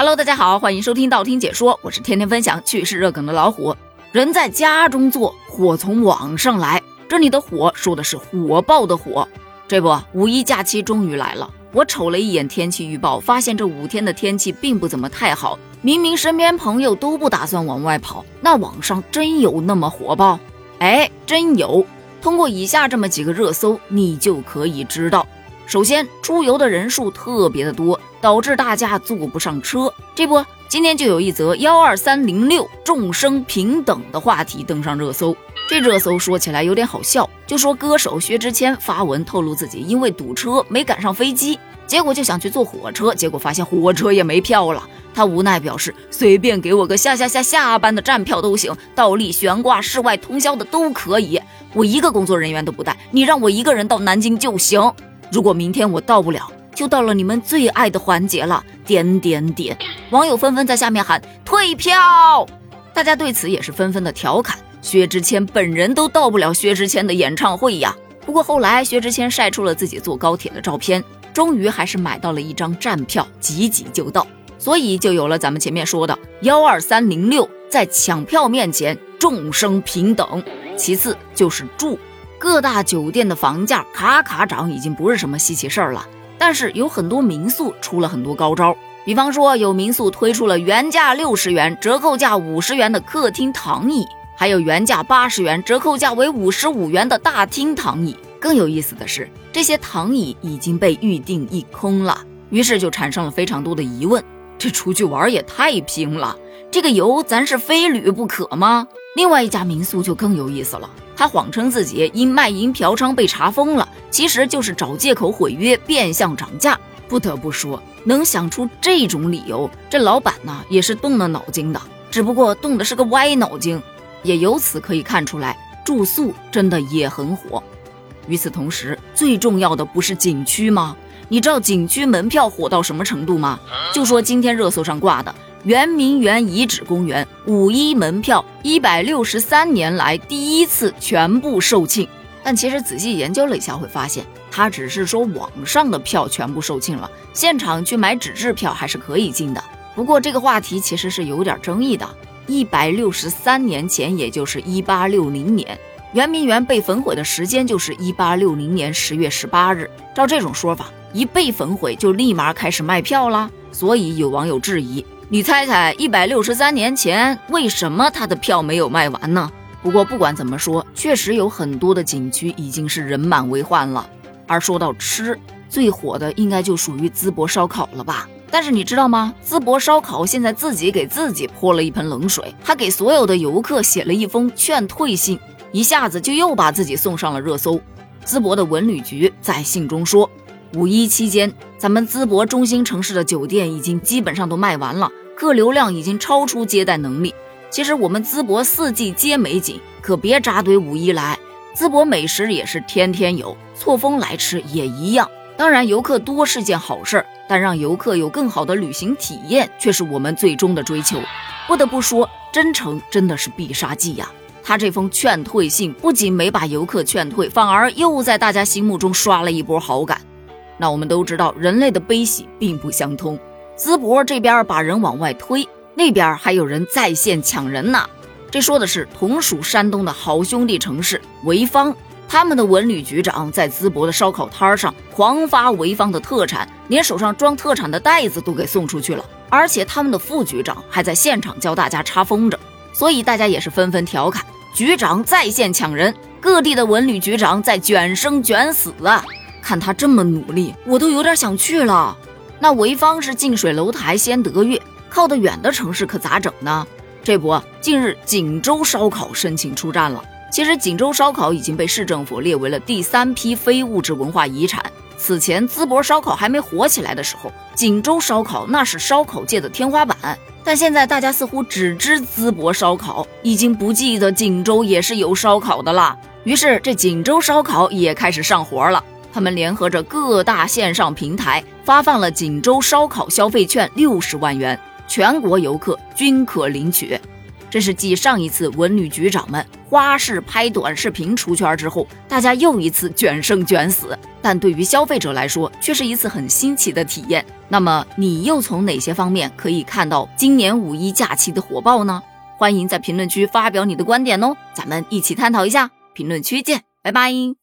Hello，大家好，欢迎收听道听解说，我是天天分享趣事热梗的老虎。人在家中坐，火从网上来。这里的火说的是火爆的火。这不，五一假期终于来了。我瞅了一眼天气预报，发现这五天的天气并不怎么太好。明明身边朋友都不打算往外跑，那网上真有那么火爆？哎，真有。通过以下这么几个热搜，你就可以知道。首先，出游的人数特别的多，导致大家坐不上车。这不，今天就有一则幺二三零六众生平等的话题登上热搜。这热搜说起来有点好笑，就说歌手薛之谦发文透露自己因为堵车没赶上飞机，结果就想去坐火车，结果发现火车也没票了。他无奈表示，随便给我个下下下下班的站票都行，倒立悬挂、室外通宵的都可以，我一个工作人员都不带，你让我一个人到南京就行。如果明天我到不了，就到了你们最爱的环节了。点点点，网友纷纷在下面喊退票，大家对此也是纷纷的调侃。薛之谦本人都到不了薛之谦的演唱会呀。不过后来薛之谦晒出了自己坐高铁的照片，终于还是买到了一张站票，挤挤就到。所以就有了咱们前面说的幺二三零六，在抢票面前众生平等。其次就是住。各大酒店的房价卡卡涨，已经不是什么稀奇事儿了。但是有很多民宿出了很多高招，比方说有民宿推出了原价六十元、折扣价五十元的客厅躺椅，还有原价八十元、折扣价为五十五元的大厅躺椅。更有意思的是，这些躺椅已经被预定一空了，于是就产生了非常多的疑问：这出去玩也太拼了，这个游咱是非旅不可吗？另外一家民宿就更有意思了。他谎称自己因卖淫嫖娼被查封了，其实就是找借口毁约，变相涨价。不得不说，能想出这种理由，这老板呢也是动了脑筋的，只不过动的是个歪脑筋。也由此可以看出来，住宿真的也很火。与此同时，最重要的不是景区吗？你知道景区门票火到什么程度吗？就说今天热搜上挂的。圆明园遗址公园五一门票一百六十三年来第一次全部售罄，但其实仔细研究了一下，会发现它只是说网上的票全部售罄了，现场去买纸质票还是可以进的。不过这个话题其实是有点争议的。一百六十三年前，也就是一八六零年，圆明园被焚毁的时间就是一八六零年十月十八日。照这种说法，一被焚毁就立马开始卖票啦。所以有网友质疑。你猜猜，一百六十三年前为什么他的票没有卖完呢？不过不管怎么说，确实有很多的景区已经是人满为患了。而说到吃，最火的应该就属于淄博烧烤了吧？但是你知道吗？淄博烧烤现在自己给自己泼了一盆冷水，还给所有的游客写了一封劝退信，一下子就又把自己送上了热搜。淄博的文旅局在信中说，五一期间，咱们淄博中心城市的酒店已经基本上都卖完了。客流量已经超出接待能力。其实我们淄博四季皆美景，可别扎堆五一来。淄博美食也是天天有，错峰来吃也一样。当然，游客多是件好事儿，但让游客有更好的旅行体验，却是我们最终的追求。不得不说，真诚真的是必杀技呀！他这封劝退信不仅没把游客劝退，反而又在大家心目中刷了一波好感。那我们都知道，人类的悲喜并不相通。淄博这边把人往外推，那边还有人在线抢人呢。这说的是同属山东的好兄弟城市潍坊，他们的文旅局长在淄博的烧烤摊上狂发潍坊的特产，连手上装特产的袋子都给送出去了。而且他们的副局长还在现场教大家插风筝，所以大家也是纷纷调侃局长在线抢人。各地的文旅局长在卷生卷死啊！看他这么努力，我都有点想去了。那潍坊是近水楼台先得月，靠得远的城市可咋整呢？这不，近日锦州烧烤申请出战了。其实锦州烧烤已经被市政府列为了第三批非物质文化遗产。此前淄博烧烤还没火起来的时候，锦州烧烤那是烧烤界的天花板。但现在大家似乎只知淄博烧烤，已经不记得锦州也是有烧烤的啦。于是这锦州烧烤也开始上活了。他们联合着各大线上平台，发放了锦州烧烤消费券六十万元，全国游客均可领取。这是继上一次文旅局长们花式拍短视频出圈之后，大家又一次卷生卷死。但对于消费者来说，却是一次很新奇的体验。那么，你又从哪些方面可以看到今年五一假期的火爆呢？欢迎在评论区发表你的观点哦，咱们一起探讨一下。评论区见，拜拜。